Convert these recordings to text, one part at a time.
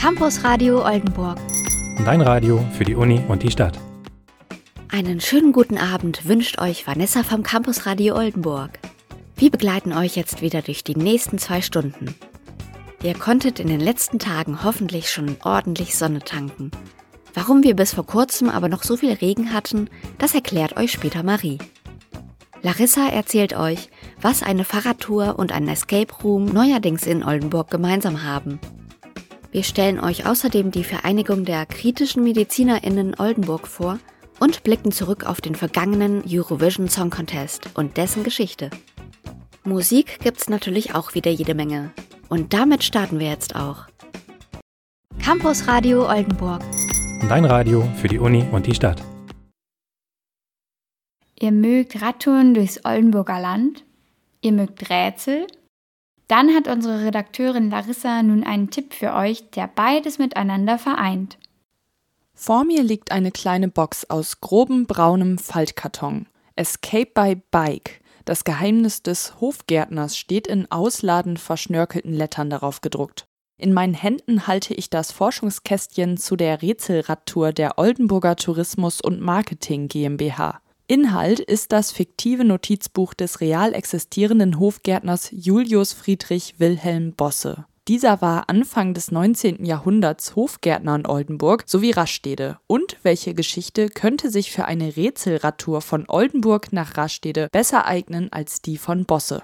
Campus Radio Oldenburg. Dein Radio für die Uni und die Stadt. Einen schönen guten Abend wünscht euch Vanessa vom Campus Radio Oldenburg. Wir begleiten euch jetzt wieder durch die nächsten zwei Stunden. Ihr konntet in den letzten Tagen hoffentlich schon ordentlich Sonne tanken. Warum wir bis vor kurzem aber noch so viel Regen hatten, das erklärt euch später Marie. Larissa erzählt euch, was eine Fahrradtour und ein Escape Room neuerdings in Oldenburg gemeinsam haben. Wir stellen euch außerdem die Vereinigung der kritischen MedizinerInnen Oldenburg vor und blicken zurück auf den vergangenen Eurovision Song Contest und dessen Geschichte. Musik gibt's natürlich auch wieder jede Menge. Und damit starten wir jetzt auch. Campus Radio Oldenburg. Dein Radio für die Uni und die Stadt. Ihr mögt Radtouren durchs Oldenburger Land? Ihr mögt Rätsel? Dann hat unsere Redakteurin Larissa nun einen Tipp für euch, der beides miteinander vereint. Vor mir liegt eine kleine Box aus grobem braunem Faltkarton. Escape by Bike. Das Geheimnis des Hofgärtners steht in ausladend verschnörkelten Lettern darauf gedruckt. In meinen Händen halte ich das Forschungskästchen zu der Rätselradtour der Oldenburger Tourismus und Marketing GmbH. Inhalt ist das fiktive Notizbuch des real existierenden Hofgärtners Julius Friedrich Wilhelm Bosse. Dieser war Anfang des 19. Jahrhunderts Hofgärtner in Oldenburg sowie Rastede. Und welche Geschichte könnte sich für eine Rätselradtour von Oldenburg nach Rastede besser eignen als die von Bosse?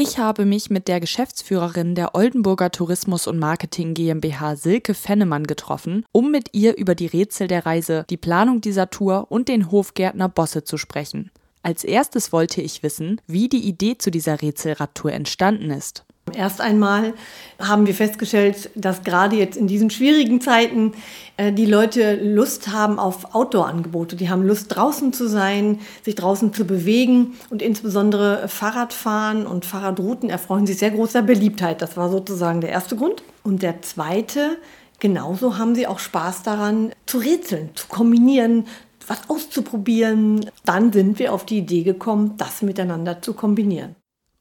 Ich habe mich mit der Geschäftsführerin der Oldenburger Tourismus und Marketing GmbH Silke Fennemann getroffen, um mit ihr über die Rätsel der Reise, die Planung dieser Tour und den Hofgärtner Bosse zu sprechen. Als erstes wollte ich wissen, wie die Idee zu dieser Rätselradtour entstanden ist. Erst einmal haben wir festgestellt, dass gerade jetzt in diesen schwierigen Zeiten äh, die Leute Lust haben auf Outdoor-Angebote. Die haben Lust draußen zu sein, sich draußen zu bewegen und insbesondere Fahrradfahren und Fahrradrouten erfreuen sich sehr großer Beliebtheit. Das war sozusagen der erste Grund. Und der zweite, genauso haben sie auch Spaß daran zu rätseln, zu kombinieren, was auszuprobieren. Dann sind wir auf die Idee gekommen, das miteinander zu kombinieren.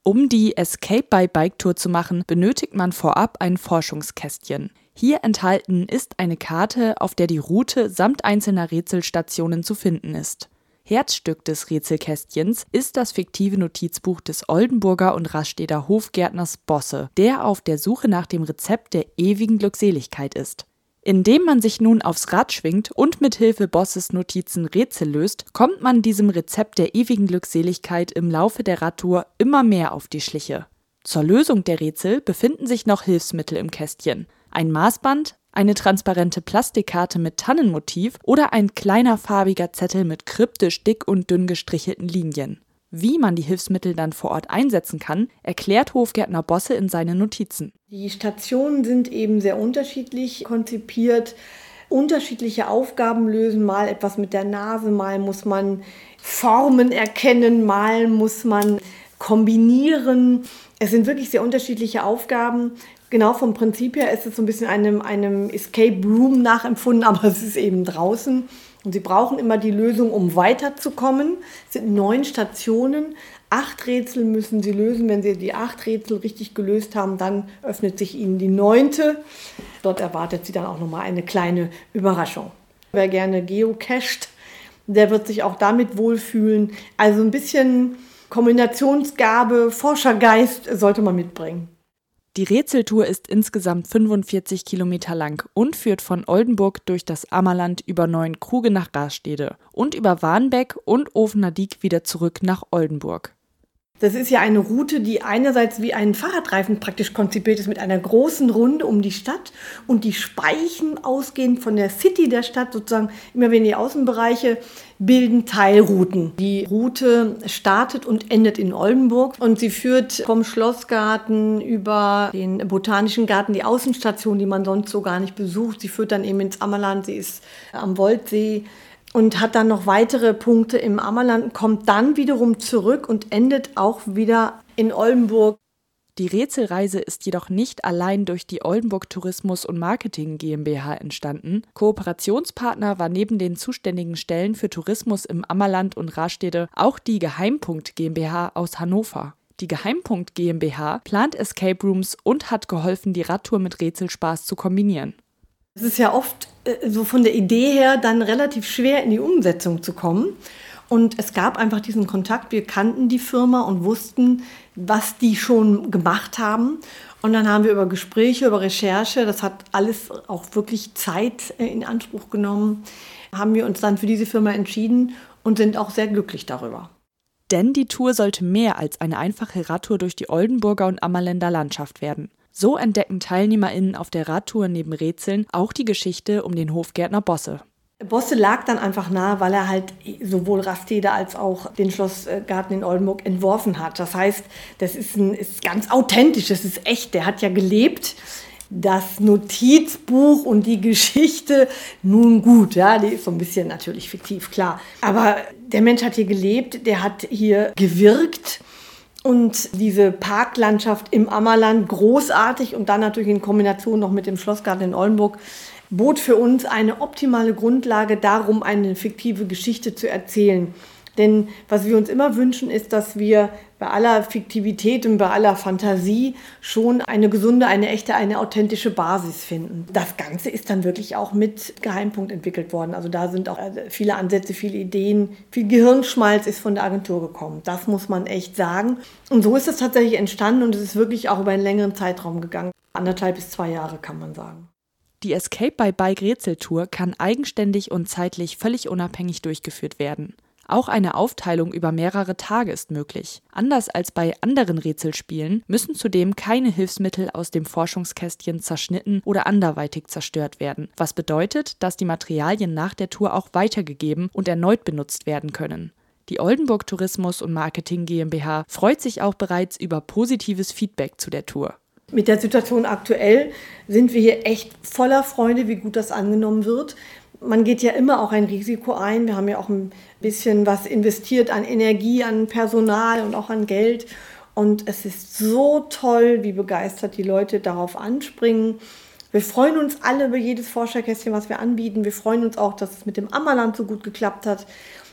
Um die Escape by Bike Tour zu machen, benötigt man vorab ein Forschungskästchen. Hier enthalten ist eine Karte, auf der die Route samt einzelner Rätselstationen zu finden ist. Herzstück des Rätselkästchens ist das fiktive Notizbuch des Oldenburger und Rasteder Hofgärtners Bosse, der auf der Suche nach dem Rezept der ewigen Glückseligkeit ist. Indem man sich nun aufs Rad schwingt und mit Hilfe Bosses Notizen Rätsel löst, kommt man diesem Rezept der ewigen Glückseligkeit im Laufe der Radtour immer mehr auf die Schliche. Zur Lösung der Rätsel befinden sich noch Hilfsmittel im Kästchen. Ein Maßband, eine transparente Plastikkarte mit Tannenmotiv oder ein kleiner farbiger Zettel mit kryptisch dick und dünn gestrichelten Linien. Wie man die Hilfsmittel dann vor Ort einsetzen kann, erklärt Hofgärtner Bosse in seinen Notizen. Die Stationen sind eben sehr unterschiedlich konzipiert, unterschiedliche Aufgaben lösen, mal etwas mit der Nase, mal muss man Formen erkennen, mal muss man kombinieren. Es sind wirklich sehr unterschiedliche Aufgaben. Genau vom Prinzip her ist es so ein bisschen einem, einem Escape Room nachempfunden, aber es ist eben draußen. Und sie brauchen immer die Lösung, um weiterzukommen. Es sind neun Stationen. Acht Rätsel müssen sie lösen. Wenn sie die acht Rätsel richtig gelöst haben, dann öffnet sich ihnen die neunte. Dort erwartet sie dann auch nochmal eine kleine Überraschung. Wer gerne geocached, der wird sich auch damit wohlfühlen. Also ein bisschen Kombinationsgabe, Forschergeist sollte man mitbringen. Die Rätseltour ist insgesamt 45 Kilometer lang und führt von Oldenburg durch das Ammerland über Neuenkruge nach Rastede und über Warnbeck und Ofener Diek wieder zurück nach Oldenburg. Das ist ja eine Route, die einerseits wie ein Fahrradreifen praktisch konzipiert ist mit einer großen Runde um die Stadt und die Speichen ausgehend von der City der Stadt sozusagen immer wenn die Außenbereiche bilden Teilrouten. Die Route startet und endet in Oldenburg und sie führt vom Schlossgarten über den Botanischen Garten, die Außenstation, die man sonst so gar nicht besucht. Sie führt dann eben ins Ammerland, sie ist am Woldsee und hat dann noch weitere Punkte im Ammerland, kommt dann wiederum zurück und endet auch wieder in Oldenburg. Die Rätselreise ist jedoch nicht allein durch die Oldenburg Tourismus und Marketing GmbH entstanden. Kooperationspartner war neben den zuständigen Stellen für Tourismus im Ammerland und Rastede auch die Geheimpunkt GmbH aus Hannover. Die Geheimpunkt GmbH plant Escape Rooms und hat geholfen, die Radtour mit Rätselspaß zu kombinieren. Es ist ja oft äh, so von der Idee her dann relativ schwer in die Umsetzung zu kommen. Und es gab einfach diesen Kontakt. Wir kannten die Firma und wussten, was die schon gemacht haben. Und dann haben wir über Gespräche, über Recherche, das hat alles auch wirklich Zeit äh, in Anspruch genommen, haben wir uns dann für diese Firma entschieden und sind auch sehr glücklich darüber. Denn die Tour sollte mehr als eine einfache Radtour durch die Oldenburger und Ammerländer Landschaft werden. So entdecken TeilnehmerInnen auf der Radtour neben Rätseln auch die Geschichte um den Hofgärtner Bosse. Bosse lag dann einfach nahe, weil er halt sowohl Rastede als auch den Schlossgarten in Oldenburg entworfen hat. Das heißt, das ist, ein, ist ganz authentisch, das ist echt. Der hat ja gelebt. Das Notizbuch und die Geschichte, nun gut, ja, die ist so ein bisschen natürlich fiktiv, klar. Aber der Mensch hat hier gelebt, der hat hier gewirkt und diese Parklandschaft im Ammerland großartig und dann natürlich in Kombination noch mit dem Schlossgarten in Oldenburg bot für uns eine optimale Grundlage darum, eine fiktive Geschichte zu erzählen. Denn was wir uns immer wünschen, ist, dass wir bei aller Fiktivität und bei aller Fantasie schon eine gesunde, eine echte, eine authentische Basis finden. Das Ganze ist dann wirklich auch mit Geheimpunkt entwickelt worden. Also da sind auch äh, viele Ansätze, viele Ideen, viel Gehirnschmalz ist von der Agentur gekommen. Das muss man echt sagen. Und so ist es tatsächlich entstanden und es ist wirklich auch über einen längeren Zeitraum gegangen. Anderthalb bis zwei Jahre kann man sagen. Die Escape by Bike Rätseltour kann eigenständig und zeitlich völlig unabhängig durchgeführt werden. Auch eine Aufteilung über mehrere Tage ist möglich. Anders als bei anderen Rätselspielen müssen zudem keine Hilfsmittel aus dem Forschungskästchen zerschnitten oder anderweitig zerstört werden, was bedeutet, dass die Materialien nach der Tour auch weitergegeben und erneut benutzt werden können. Die Oldenburg Tourismus und Marketing GmbH freut sich auch bereits über positives Feedback zu der Tour. Mit der Situation aktuell sind wir hier echt voller Freude, wie gut das angenommen wird man geht ja immer auch ein Risiko ein. Wir haben ja auch ein bisschen was investiert an Energie, an Personal und auch an Geld. Und es ist so toll, wie begeistert die Leute darauf anspringen. Wir freuen uns alle über jedes Forscherkästchen, was wir anbieten. Wir freuen uns auch, dass es mit dem Ammerland so gut geklappt hat.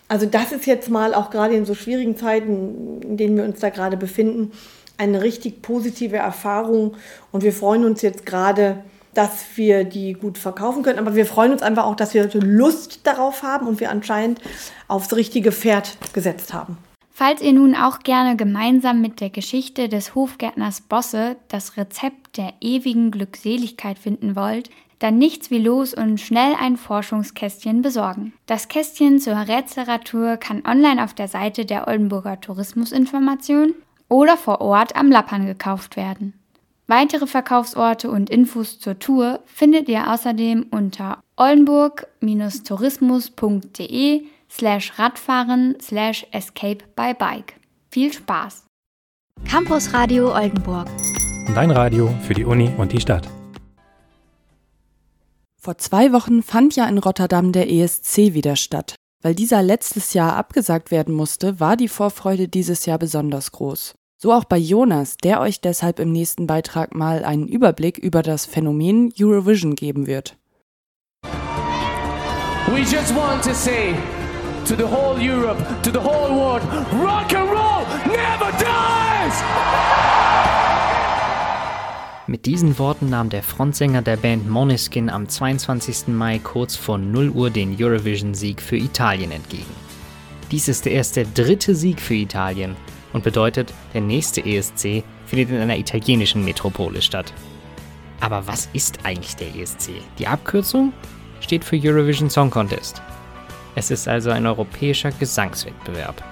Also das ist jetzt mal auch gerade in so schwierigen Zeiten, in denen wir uns da gerade befinden, eine richtig positive Erfahrung. Und wir freuen uns jetzt gerade, dass wir die gut verkaufen können. Aber wir freuen uns einfach auch, dass wir Lust darauf haben und wir anscheinend aufs richtige Pferd gesetzt haben. Falls ihr nun auch gerne gemeinsam mit der Geschichte des Hofgärtners Bosse das Rezept der ewigen Glückseligkeit finden wollt, dann nichts wie los und schnell ein Forschungskästchen besorgen. Das Kästchen zur Rätselratur kann online auf der Seite der Oldenburger Tourismusinformation oder vor Ort am Lappern gekauft werden. Weitere Verkaufsorte und Infos zur Tour findet ihr außerdem unter oldenburg-tourismus.de slash Radfahren slash Escape by Bike. Viel Spaß! Campus Radio Oldenburg. Dein Radio für die Uni und die Stadt. Vor zwei Wochen fand ja in Rotterdam der ESC wieder statt. Weil dieser letztes Jahr abgesagt werden musste, war die Vorfreude dieses Jahr besonders groß. So auch bei Jonas, der euch deshalb im nächsten Beitrag mal einen Überblick über das Phänomen Eurovision geben wird. We just want to say to the whole Europe, to the whole world, rock and roll never dies! Mit diesen Worten nahm der Frontsänger der Band Moneskin am 22. Mai kurz vor 0 Uhr den Eurovision-Sieg für Italien entgegen. Dies ist erst der dritte Sieg für Italien und bedeutet, der nächste ESC findet in einer italienischen Metropole statt. Aber was ist eigentlich der ESC? Die Abkürzung steht für Eurovision Song Contest. Es ist also ein europäischer Gesangswettbewerb.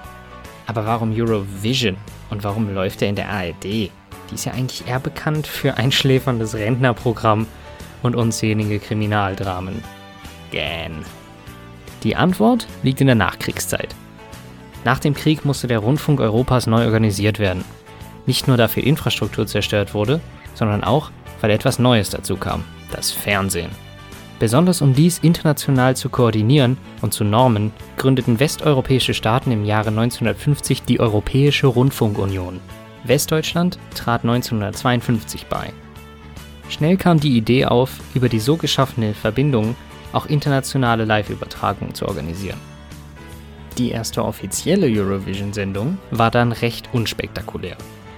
Aber warum Eurovision und warum läuft er in der ARD? Die ist ja eigentlich eher bekannt für einschläferndes Rentnerprogramm und unzählige Kriminaldramen. Gähn. Die Antwort liegt in der Nachkriegszeit. Nach dem Krieg musste der Rundfunk Europas neu organisiert werden. Nicht nur dafür Infrastruktur zerstört wurde, sondern auch, weil etwas Neues dazu kam, das Fernsehen. Besonders um dies international zu koordinieren und zu normen, gründeten westeuropäische Staaten im Jahre 1950 die Europäische Rundfunkunion. Westdeutschland trat 1952 bei. Schnell kam die Idee auf, über die so geschaffene Verbindung auch internationale Live-Übertragungen zu organisieren. Die erste offizielle Eurovision-Sendung war dann recht unspektakulär.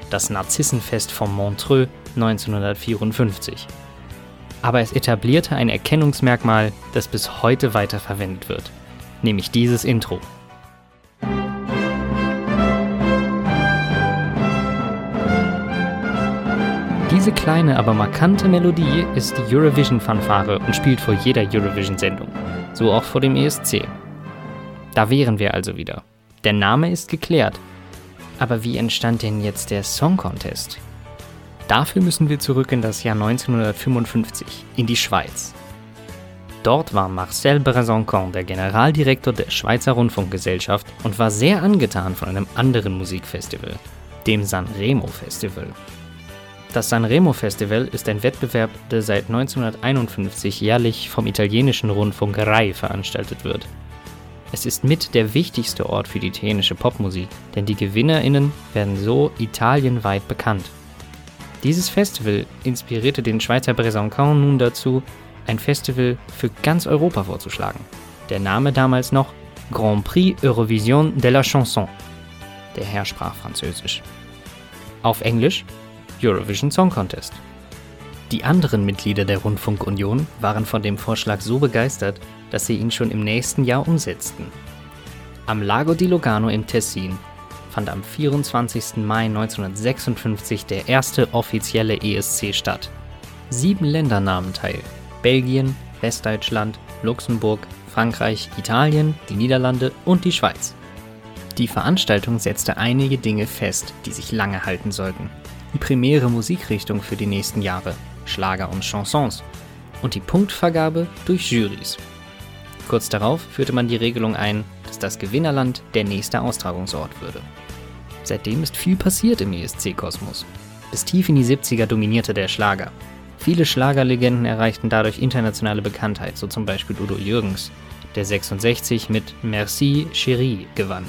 Das Narzissenfest von Montreux 1954. aber es etablierte ein Erkennungsmerkmal, das bis heute weiterverwendet wird, nämlich dieses Intro. Diese kleine, aber markante Melodie ist die Eurovision-Fanfare und spielt vor jeder Eurovision-Sendung, so auch vor dem ESC. Da wären wir also wieder. Der Name ist geklärt. Aber wie entstand denn jetzt der Song Contest? Dafür müssen wir zurück in das Jahr 1955, in die Schweiz. Dort war Marcel Bresoncon der Generaldirektor der Schweizer Rundfunkgesellschaft und war sehr angetan von einem anderen Musikfestival, dem Sanremo Festival. Das Sanremo Festival ist ein Wettbewerb, der seit 1951 jährlich vom italienischen Rundfunk RAI veranstaltet wird. Es ist mit der wichtigste Ort für die italienische Popmusik, denn die GewinnerInnen werden so italienweit bekannt. Dieses Festival inspirierte den Schweizer Bresoncon nun dazu, ein Festival für ganz Europa vorzuschlagen. Der Name damals noch Grand Prix Eurovision de la Chanson. Der Herr sprach Französisch. Auf Englisch Eurovision Song Contest. Die anderen Mitglieder der Rundfunkunion waren von dem Vorschlag so begeistert, dass sie ihn schon im nächsten Jahr umsetzten. Am Lago di Lugano im Tessin fand am 24. Mai 1956 der erste offizielle ESC statt. Sieben Länder nahmen teil: Belgien, Westdeutschland, Luxemburg, Frankreich, Italien, die Niederlande und die Schweiz. Die Veranstaltung setzte einige Dinge fest, die sich lange halten sollten. Die primäre Musikrichtung für die nächsten Jahre, Schlager und Chansons, und die Punktvergabe durch Jurys. Kurz darauf führte man die Regelung ein, dass das Gewinnerland der nächste Austragungsort würde. Seitdem ist viel passiert im ESC-Kosmos. Bis tief in die 70er dominierte der Schlager. Viele Schlagerlegenden erreichten dadurch internationale Bekanntheit, so zum Beispiel Udo Jürgens, der 66 mit Merci Chérie gewann.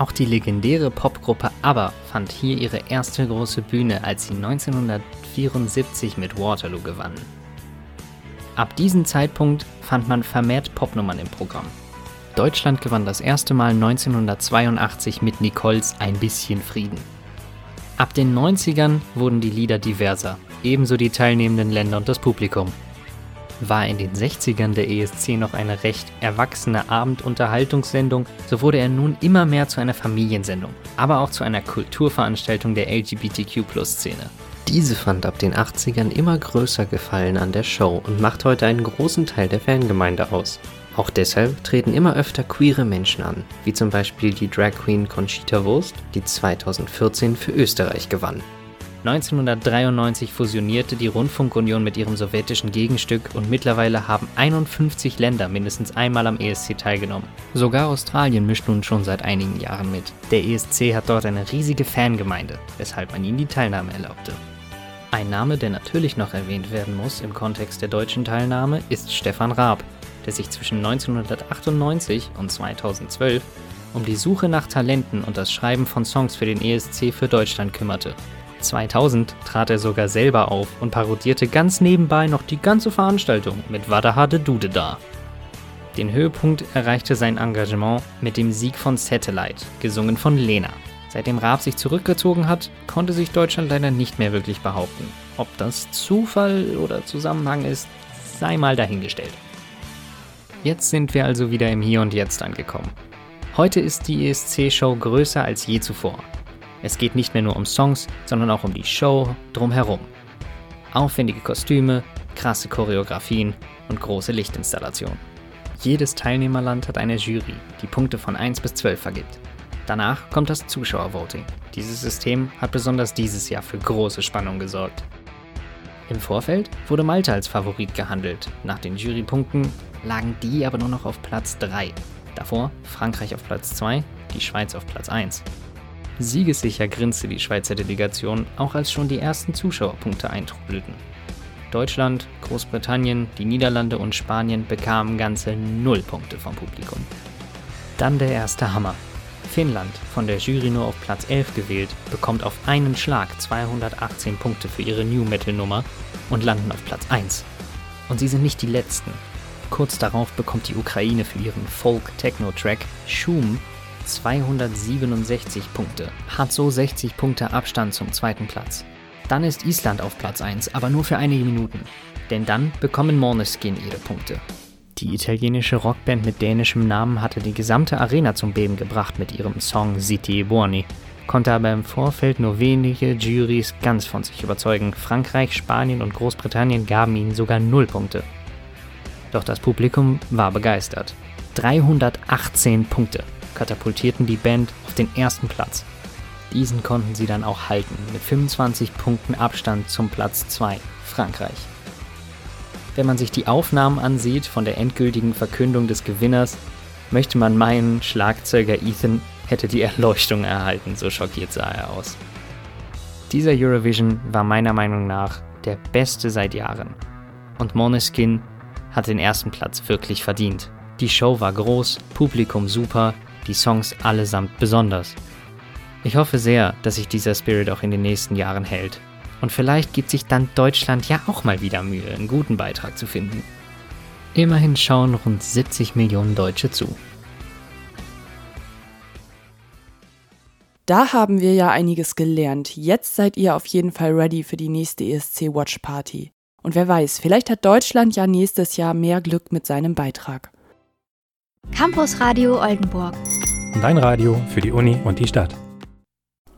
Auch die legendäre Popgruppe ABBA fand hier ihre erste große Bühne, als sie 1974 mit Waterloo gewannen. Ab diesem Zeitpunkt fand man vermehrt Popnummern im Programm. Deutschland gewann das erste Mal 1982 mit Nicoles Ein bisschen Frieden. Ab den 90ern wurden die Lieder diverser, ebenso die teilnehmenden Länder und das Publikum. War in den 60ern der ESC noch eine recht erwachsene Abendunterhaltungssendung, so wurde er nun immer mehr zu einer Familiensendung, aber auch zu einer Kulturveranstaltung der LGBTQ-Szene. Diese fand ab den 80ern immer größer Gefallen an der Show und macht heute einen großen Teil der Fangemeinde aus. Auch deshalb treten immer öfter queere Menschen an, wie zum Beispiel die Drag Queen Conchita Wurst, die 2014 für Österreich gewann. 1993 fusionierte die Rundfunkunion mit ihrem sowjetischen Gegenstück und mittlerweile haben 51 Länder mindestens einmal am ESC teilgenommen. Sogar Australien mischt nun schon seit einigen Jahren mit. Der ESC hat dort eine riesige Fangemeinde, weshalb man ihnen die Teilnahme erlaubte. Ein Name, der natürlich noch erwähnt werden muss im Kontext der deutschen Teilnahme, ist Stefan Raab, der sich zwischen 1998 und 2012 um die Suche nach Talenten und das Schreiben von Songs für den ESC für Deutschland kümmerte. 2000 trat er sogar selber auf und parodierte ganz nebenbei noch die ganze Veranstaltung mit Wadahade Dude da. Den Höhepunkt erreichte sein Engagement mit dem Sieg von Satellite, gesungen von Lena. Seitdem Raab sich zurückgezogen hat, konnte sich Deutschland leider nicht mehr wirklich behaupten. Ob das Zufall oder Zusammenhang ist, sei mal dahingestellt. Jetzt sind wir also wieder im Hier und Jetzt angekommen. Heute ist die ESC-Show größer als je zuvor. Es geht nicht mehr nur um Songs, sondern auch um die Show drumherum. Aufwendige Kostüme, krasse Choreografien und große Lichtinstallationen. Jedes Teilnehmerland hat eine Jury, die Punkte von 1 bis 12 vergibt. Danach kommt das Zuschauervoting. Dieses System hat besonders dieses Jahr für große Spannung gesorgt. Im Vorfeld wurde Malta als Favorit gehandelt. Nach den Jurypunkten lagen die aber nur noch auf Platz 3. Davor Frankreich auf Platz 2, die Schweiz auf Platz 1. Siegessicher grinste die Schweizer Delegation, auch als schon die ersten Zuschauerpunkte eintrudelten. Deutschland, Großbritannien, die Niederlande und Spanien bekamen ganze 0 Punkte vom Publikum. Dann der erste Hammer. Finnland, von der Jury nur auf Platz 11 gewählt, bekommt auf einen Schlag 218 Punkte für ihre New Metal Nummer und landen auf Platz 1. Und sie sind nicht die letzten. Kurz darauf bekommt die Ukraine für ihren Folk-Techno-Track Schum 267 Punkte, hat so 60 Punkte Abstand zum zweiten Platz. Dann ist Island auf Platz 1, aber nur für einige Minuten. denn dann bekommen Måneskin ihre Punkte. Die italienische Rockband mit dänischem Namen hatte die gesamte Arena zum Beben gebracht mit ihrem Song e Buoni, konnte aber im Vorfeld nur wenige Juries ganz von sich überzeugen. Frankreich, Spanien und Großbritannien gaben ihnen sogar null Punkte. Doch das Publikum war begeistert. 318 Punkte katapultierten die Band auf den ersten Platz. Diesen konnten sie dann auch halten, mit 25 Punkten Abstand zum Platz 2, Frankreich. Wenn man sich die Aufnahmen ansieht von der endgültigen Verkündung des Gewinners, möchte man meinen, Schlagzeuger Ethan hätte die Erleuchtung erhalten, so schockiert sah er aus. Dieser Eurovision war meiner Meinung nach der beste seit Jahren. Und Måneskin hat den ersten Platz wirklich verdient. Die Show war groß, Publikum super, die Songs allesamt besonders. Ich hoffe sehr, dass sich dieser Spirit auch in den nächsten Jahren hält und vielleicht gibt sich dann Deutschland ja auch mal wieder Mühe, einen guten Beitrag zu finden. Immerhin schauen rund 70 Millionen Deutsche zu. Da haben wir ja einiges gelernt. Jetzt seid ihr auf jeden Fall ready für die nächste ESC Watch Party. Und wer weiß, vielleicht hat Deutschland ja nächstes Jahr mehr Glück mit seinem Beitrag. Campus Radio Oldenburg. Dein Radio für die Uni und die Stadt.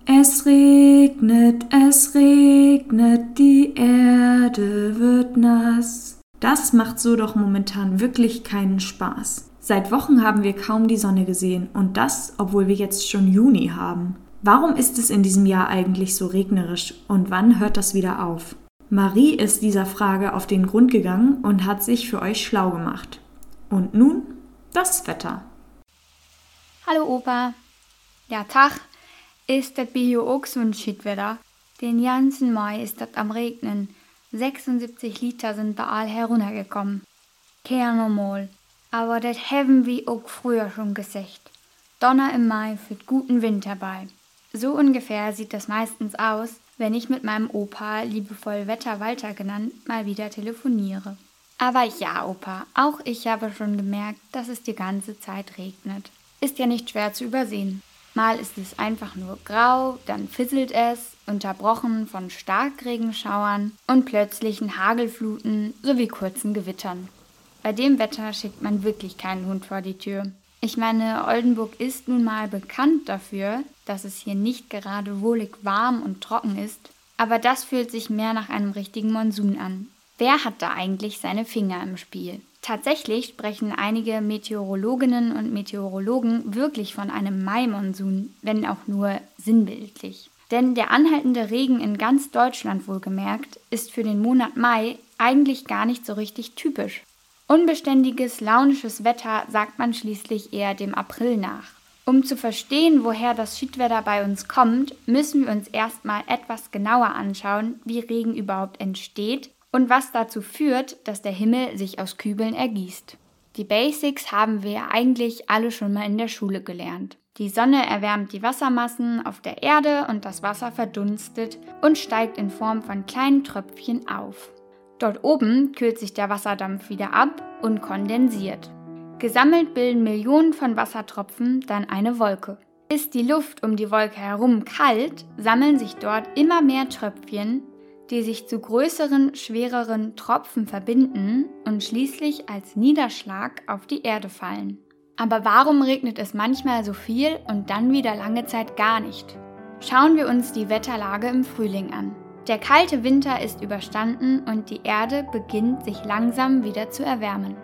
Es regnet, es regnet, die Erde wird nass. Das macht so doch momentan wirklich keinen Spaß. Seit Wochen haben wir kaum die Sonne gesehen und das, obwohl wir jetzt schon Juni haben. Warum ist es in diesem Jahr eigentlich so regnerisch und wann hört das wieder auf? Marie ist dieser Frage auf den Grund gegangen und hat sich für euch schlau gemacht. Und nun das Wetter. Hallo Opa. Ja, Tag ist das Bio auch so ein Schiedwetter. Den ganzen Mai ist das am Regnen. 76 Liter sind da all heruntergekommen. Kehr normal. Aber das haben wir auch früher schon gesagt. Donner im Mai führt guten Wind herbei. So ungefähr sieht das meistens aus, wenn ich mit meinem Opa, liebevoll Wetter Walter genannt, mal wieder telefoniere. Aber ja, Opa, auch ich habe schon gemerkt, dass es die ganze Zeit regnet. Ist ja nicht schwer zu übersehen. Mal ist es einfach nur grau, dann fisselt es, unterbrochen von Starkregenschauern und plötzlichen Hagelfluten sowie kurzen Gewittern. Bei dem Wetter schickt man wirklich keinen Hund vor die Tür. Ich meine, Oldenburg ist nun mal bekannt dafür, dass es hier nicht gerade wohlig warm und trocken ist, aber das fühlt sich mehr nach einem richtigen Monsun an. Wer hat da eigentlich seine Finger im Spiel? Tatsächlich sprechen einige Meteorologinnen und Meteorologen wirklich von einem Mai-Monsun, wenn auch nur sinnbildlich. Denn der anhaltende Regen in ganz Deutschland wohlgemerkt ist für den Monat Mai eigentlich gar nicht so richtig typisch. Unbeständiges, launisches Wetter sagt man schließlich eher dem April nach. Um zu verstehen, woher das Schiedwetter bei uns kommt, müssen wir uns erstmal etwas genauer anschauen, wie Regen überhaupt entsteht und was dazu führt, dass der Himmel sich aus Kübeln ergießt. Die Basics haben wir eigentlich alle schon mal in der Schule gelernt. Die Sonne erwärmt die Wassermassen auf der Erde und das Wasser verdunstet und steigt in Form von kleinen Tröpfchen auf. Dort oben kühlt sich der Wasserdampf wieder ab und kondensiert. Gesammelt bilden Millionen von Wassertropfen dann eine Wolke. Ist die Luft um die Wolke herum kalt, sammeln sich dort immer mehr Tröpfchen, die sich zu größeren, schwereren Tropfen verbinden und schließlich als Niederschlag auf die Erde fallen. Aber warum regnet es manchmal so viel und dann wieder lange Zeit gar nicht? Schauen wir uns die Wetterlage im Frühling an. Der kalte Winter ist überstanden und die Erde beginnt sich langsam wieder zu erwärmen.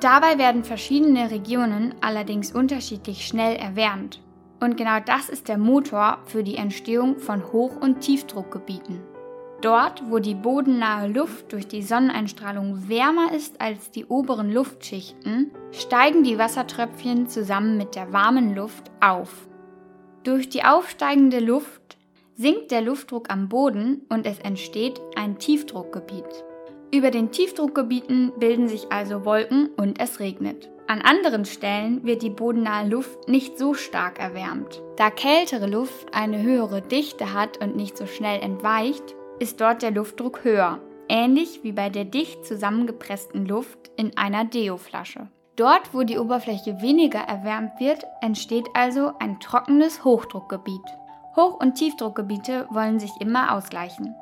Dabei werden verschiedene Regionen allerdings unterschiedlich schnell erwärmt. Und genau das ist der Motor für die Entstehung von Hoch- und Tiefdruckgebieten. Dort, wo die bodennahe Luft durch die Sonneneinstrahlung wärmer ist als die oberen Luftschichten, steigen die Wassertröpfchen zusammen mit der warmen Luft auf. Durch die aufsteigende Luft sinkt der Luftdruck am Boden und es entsteht ein Tiefdruckgebiet. Über den Tiefdruckgebieten bilden sich also Wolken und es regnet. An anderen Stellen wird die bodennahe Luft nicht so stark erwärmt. Da kältere Luft eine höhere Dichte hat und nicht so schnell entweicht, ist dort der Luftdruck höher, ähnlich wie bei der dicht zusammengepressten Luft in einer Deo-Flasche. Dort, wo die Oberfläche weniger erwärmt wird, entsteht also ein trockenes Hochdruckgebiet. Hoch- und Tiefdruckgebiete wollen sich immer ausgleichen.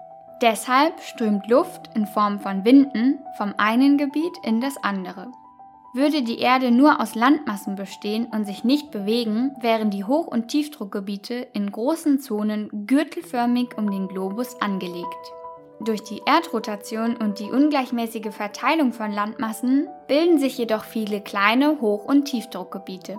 Deshalb strömt Luft in Form von Winden vom einen Gebiet in das andere. Würde die Erde nur aus Landmassen bestehen und sich nicht bewegen, wären die Hoch- und Tiefdruckgebiete in großen Zonen gürtelförmig um den Globus angelegt. Durch die Erdrotation und die ungleichmäßige Verteilung von Landmassen bilden sich jedoch viele kleine Hoch- und Tiefdruckgebiete.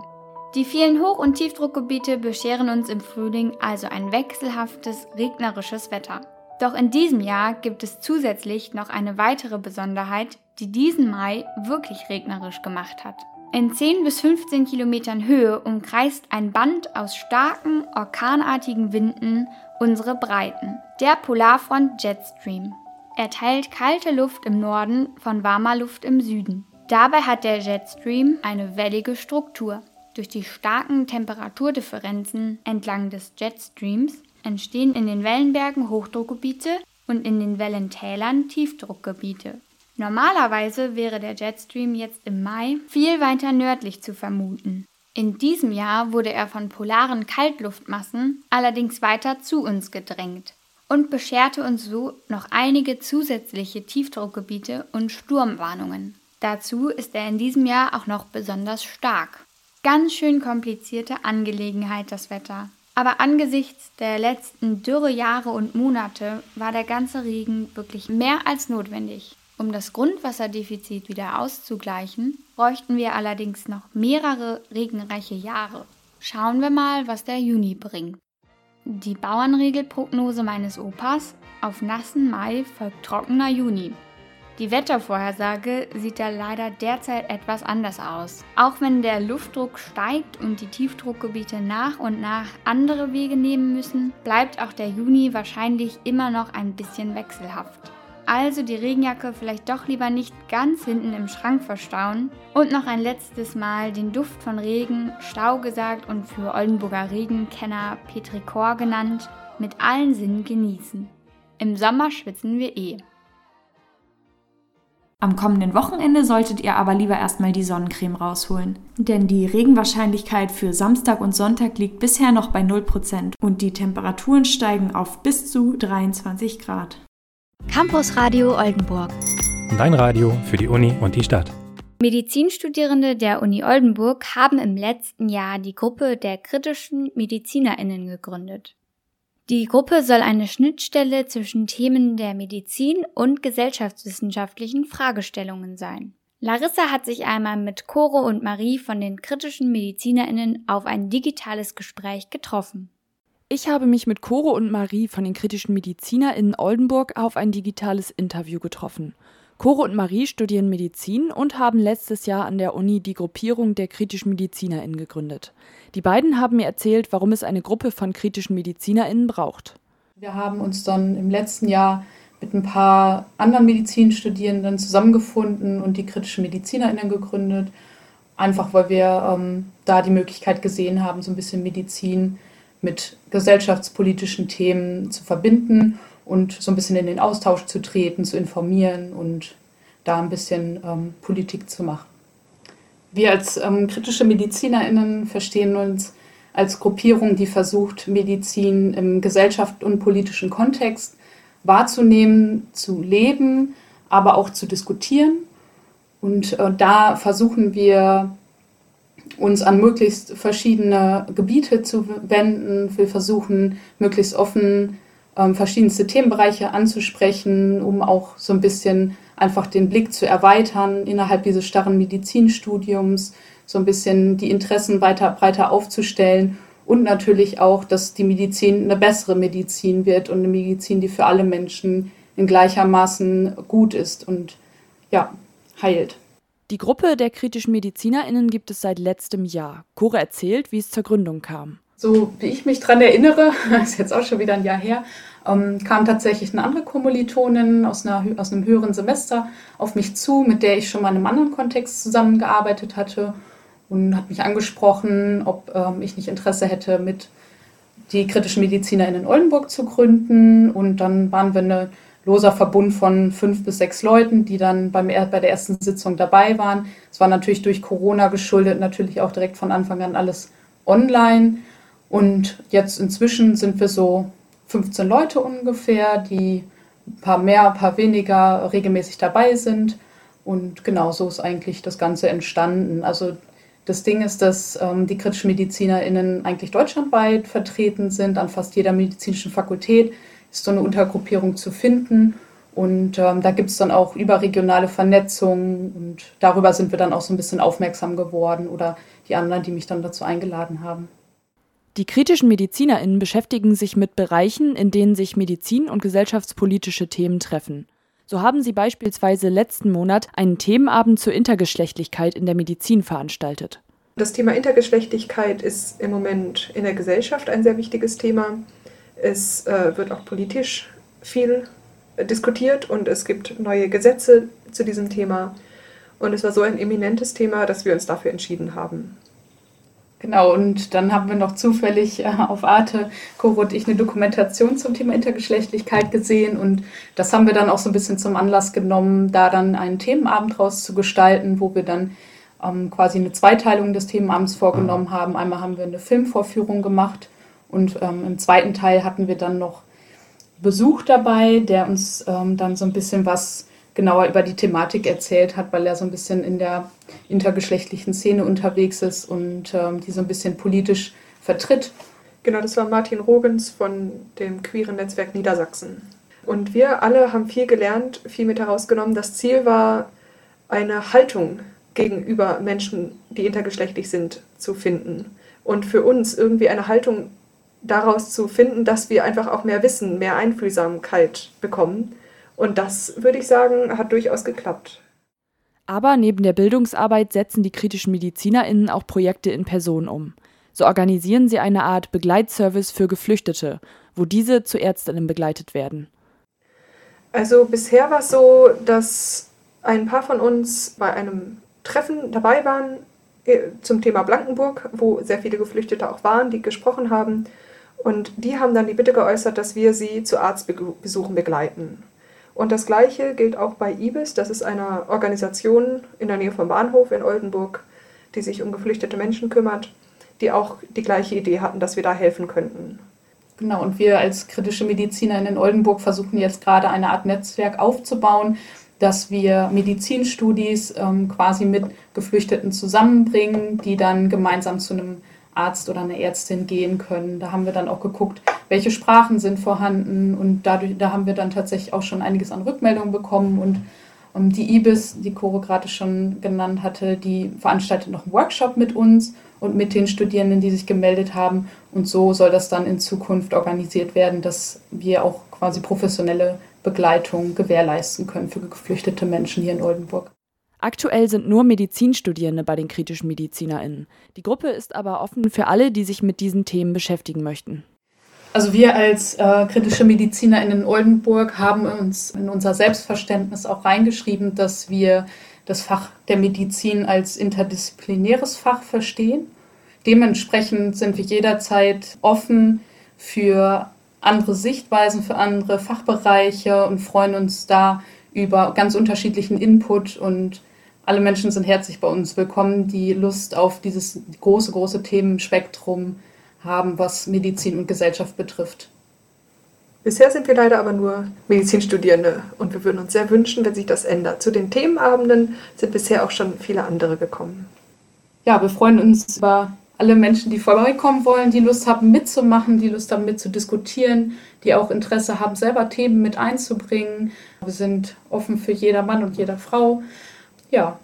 Die vielen Hoch- und Tiefdruckgebiete bescheren uns im Frühling also ein wechselhaftes, regnerisches Wetter. Doch in diesem Jahr gibt es zusätzlich noch eine weitere Besonderheit, die diesen Mai wirklich regnerisch gemacht hat. In 10 bis 15 Kilometern Höhe umkreist ein Band aus starken, orkanartigen Winden unsere Breiten, der Polarfront Jetstream. Er teilt kalte Luft im Norden von warmer Luft im Süden. Dabei hat der Jetstream eine wellige Struktur. Durch die starken Temperaturdifferenzen entlang des Jetstreams entstehen in den Wellenbergen Hochdruckgebiete und in den Wellentälern Tiefdruckgebiete. Normalerweise wäre der Jetstream jetzt im Mai viel weiter nördlich zu vermuten. In diesem Jahr wurde er von polaren Kaltluftmassen allerdings weiter zu uns gedrängt und bescherte uns so noch einige zusätzliche Tiefdruckgebiete und Sturmwarnungen. Dazu ist er in diesem Jahr auch noch besonders stark. Ganz schön komplizierte Angelegenheit das Wetter. Aber angesichts der letzten Dürrejahre und Monate war der ganze Regen wirklich mehr als notwendig. Um das Grundwasserdefizit wieder auszugleichen, bräuchten wir allerdings noch mehrere regenreiche Jahre. Schauen wir mal, was der Juni bringt. Die Bauernregelprognose meines Opas: Auf nassen Mai folgt trockener Juni. Die Wettervorhersage sieht da leider derzeit etwas anders aus. Auch wenn der Luftdruck steigt und die Tiefdruckgebiete nach und nach andere Wege nehmen müssen, bleibt auch der Juni wahrscheinlich immer noch ein bisschen wechselhaft. Also die Regenjacke vielleicht doch lieber nicht ganz hinten im Schrank verstauen und noch ein letztes Mal den Duft von Regen, Stau gesagt und für Oldenburger Regenkenner Petrikor genannt, mit allen Sinnen genießen. Im Sommer schwitzen wir eh. Am kommenden Wochenende solltet ihr aber lieber erstmal die Sonnencreme rausholen. Denn die Regenwahrscheinlichkeit für Samstag und Sonntag liegt bisher noch bei 0% und die Temperaturen steigen auf bis zu 23 Grad. Campus Radio Oldenburg. Dein Radio für die Uni und die Stadt. Medizinstudierende der Uni Oldenburg haben im letzten Jahr die Gruppe der kritischen Medizinerinnen gegründet. Die Gruppe soll eine Schnittstelle zwischen Themen der Medizin und gesellschaftswissenschaftlichen Fragestellungen sein. Larissa hat sich einmal mit Coro und Marie von den kritischen Medizinerinnen auf ein digitales Gespräch getroffen. Ich habe mich mit Coro und Marie von den kritischen MedizinerInnen Oldenburg auf ein digitales Interview getroffen. Coro und Marie studieren Medizin und haben letztes Jahr an der Uni die Gruppierung der kritischen MedizinerInnen gegründet. Die beiden haben mir erzählt, warum es eine Gruppe von kritischen MedizinerInnen braucht. Wir haben uns dann im letzten Jahr mit ein paar anderen Medizinstudierenden zusammengefunden und die kritischen MedizinerInnen gegründet. Einfach weil wir ähm, da die Möglichkeit gesehen haben, so ein bisschen Medizin mit gesellschaftspolitischen Themen zu verbinden und so ein bisschen in den Austausch zu treten, zu informieren und da ein bisschen ähm, Politik zu machen. Wir als ähm, kritische MedizinerInnen verstehen uns als Gruppierung, die versucht, Medizin im gesellschaft- und politischen Kontext wahrzunehmen, zu leben, aber auch zu diskutieren. Und äh, da versuchen wir uns an möglichst verschiedene Gebiete zu wenden. Wir versuchen möglichst offen ähm, verschiedenste Themenbereiche anzusprechen, um auch so ein bisschen einfach den Blick zu erweitern innerhalb dieses starren Medizinstudiums, so ein bisschen die Interessen weiter breiter aufzustellen und natürlich auch, dass die Medizin eine bessere Medizin wird und eine Medizin, die für alle Menschen in gleichermaßen gut ist und ja, heilt. Die Gruppe der kritischen MedizinerInnen gibt es seit letztem Jahr. Cora erzählt, wie es zur Gründung kam. So wie ich mich daran erinnere, ist jetzt auch schon wieder ein Jahr her, ähm, kam tatsächlich eine andere Kommilitonin aus, einer, aus einem höheren Semester auf mich zu, mit der ich schon mal in einem anderen Kontext zusammengearbeitet hatte und hat mich angesprochen, ob ähm, ich nicht Interesse hätte, mit die kritischen Mediziner in Oldenburg zu gründen. Und dann waren wir ein loser Verbund von fünf bis sechs Leuten, die dann beim, bei der ersten Sitzung dabei waren. Es war natürlich durch Corona geschuldet, natürlich auch direkt von Anfang an alles online. Und jetzt inzwischen sind wir so 15 Leute ungefähr, die ein paar mehr, ein paar weniger regelmäßig dabei sind. Und genau so ist eigentlich das Ganze entstanden. Also das Ding ist, dass ähm, die kritischen MedizinerInnen eigentlich deutschlandweit vertreten sind. An fast jeder medizinischen Fakultät so eine Untergruppierung zu finden. Und ähm, da gibt es dann auch überregionale Vernetzungen und darüber sind wir dann auch so ein bisschen aufmerksam geworden oder die anderen, die mich dann dazu eingeladen haben. Die kritischen MedizinerInnen beschäftigen sich mit Bereichen, in denen sich Medizin und gesellschaftspolitische Themen treffen. So haben sie beispielsweise letzten Monat einen Themenabend zur Intergeschlechtlichkeit in der Medizin veranstaltet. Das Thema Intergeschlechtlichkeit ist im Moment in der Gesellschaft ein sehr wichtiges Thema. Es äh, wird auch politisch viel diskutiert und es gibt neue Gesetze zu diesem Thema. Und es war so ein eminentes Thema, dass wir uns dafür entschieden haben. Genau, und dann haben wir noch zufällig äh, auf Arte, Coro und ich, eine Dokumentation zum Thema Intergeschlechtlichkeit gesehen. Und das haben wir dann auch so ein bisschen zum Anlass genommen, da dann einen Themenabend draus zu gestalten, wo wir dann ähm, quasi eine Zweiteilung des Themenabends vorgenommen haben. Einmal haben wir eine Filmvorführung gemacht und ähm, im zweiten Teil hatten wir dann noch Besuch dabei, der uns ähm, dann so ein bisschen was genauer über die Thematik erzählt hat, weil er so ein bisschen in der intergeschlechtlichen Szene unterwegs ist und ähm, die so ein bisschen politisch vertritt. Genau, das war Martin Rogens von dem queeren Netzwerk Niedersachsen. Und wir alle haben viel gelernt, viel mit herausgenommen. Das Ziel war, eine Haltung gegenüber Menschen, die intergeschlechtlich sind, zu finden. Und für uns irgendwie eine Haltung daraus zu finden, dass wir einfach auch mehr Wissen, mehr Einfühlsamkeit bekommen und das, würde ich sagen, hat durchaus geklappt. Aber neben der Bildungsarbeit setzen die kritischen MedizinerInnen auch Projekte in Person um. So organisieren sie eine Art Begleitservice für Geflüchtete, wo diese zu Ärztinnen begleitet werden. Also bisher war es so, dass ein paar von uns bei einem Treffen dabei waren äh, zum Thema Blankenburg, wo sehr viele Geflüchtete auch waren, die gesprochen haben. Und die haben dann die Bitte geäußert, dass wir sie zu Arztbesuchen begleiten. Und das Gleiche gilt auch bei IBIS. Das ist eine Organisation in der Nähe vom Bahnhof in Oldenburg, die sich um geflüchtete Menschen kümmert, die auch die gleiche Idee hatten, dass wir da helfen könnten. Genau, und wir als kritische Mediziner in Oldenburg versuchen jetzt gerade eine Art Netzwerk aufzubauen, dass wir Medizinstudis ähm, quasi mit Geflüchteten zusammenbringen, die dann gemeinsam zu einem Arzt oder eine Ärztin gehen können. Da haben wir dann auch geguckt, welche Sprachen sind vorhanden und dadurch, da haben wir dann tatsächlich auch schon einiges an Rückmeldungen bekommen und um, ähm, die IBIS, die Coro gerade schon genannt hatte, die veranstaltet noch einen Workshop mit uns und mit den Studierenden, die sich gemeldet haben. Und so soll das dann in Zukunft organisiert werden, dass wir auch quasi professionelle Begleitung gewährleisten können für geflüchtete Menschen hier in Oldenburg. Aktuell sind nur Medizinstudierende bei den kritischen MedizinerInnen. Die Gruppe ist aber offen für alle, die sich mit diesen Themen beschäftigen möchten. Also wir als äh, kritische MedizinerInnen in Oldenburg haben uns in unser Selbstverständnis auch reingeschrieben, dass wir das Fach der Medizin als interdisziplinäres Fach verstehen. Dementsprechend sind wir jederzeit offen für andere Sichtweisen, für andere Fachbereiche und freuen uns da über ganz unterschiedlichen Input und alle Menschen sind herzlich bei uns willkommen, die Lust auf dieses große, große Themenspektrum haben, was Medizin und Gesellschaft betrifft. Bisher sind wir leider aber nur Medizinstudierende und wir würden uns sehr wünschen, wenn sich das ändert. Zu den Themenabenden sind bisher auch schon viele andere gekommen. Ja, wir freuen uns über alle Menschen, die vorbeikommen wollen, die Lust haben mitzumachen, die Lust haben mitzudiskutieren, die auch Interesse haben, selber Themen mit einzubringen. Wir sind offen für jeder Mann und jeder Frau ja.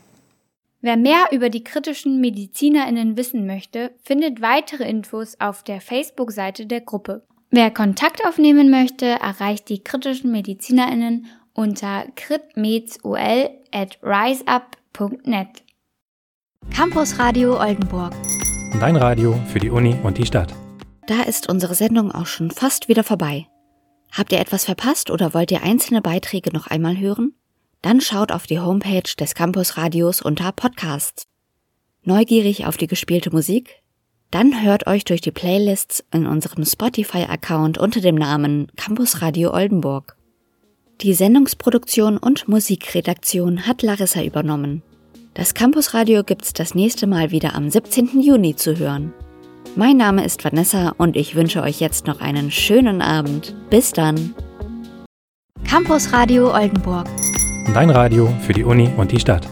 Wer mehr über die kritischen MedizinerInnen wissen möchte, findet weitere Infos auf der Facebook-Seite der Gruppe. Wer Kontakt aufnehmen möchte, erreicht die kritischen MedizinerInnen unter kritmedsul at riseup.net. Campus Radio Oldenburg. Dein Radio für die Uni und die Stadt. Da ist unsere Sendung auch schon fast wieder vorbei. Habt ihr etwas verpasst oder wollt ihr einzelne Beiträge noch einmal hören? Dann schaut auf die Homepage des Campusradios unter Podcasts. Neugierig auf die gespielte Musik? Dann hört euch durch die Playlists in unserem Spotify-Account unter dem Namen Campus Radio Oldenburg. Die Sendungsproduktion und Musikredaktion hat Larissa übernommen. Das Campusradio gibt's das nächste Mal wieder am 17. Juni zu hören. Mein Name ist Vanessa und ich wünsche euch jetzt noch einen schönen Abend. Bis dann! Campus Radio Oldenburg. Dein Radio für die Uni und die Stadt.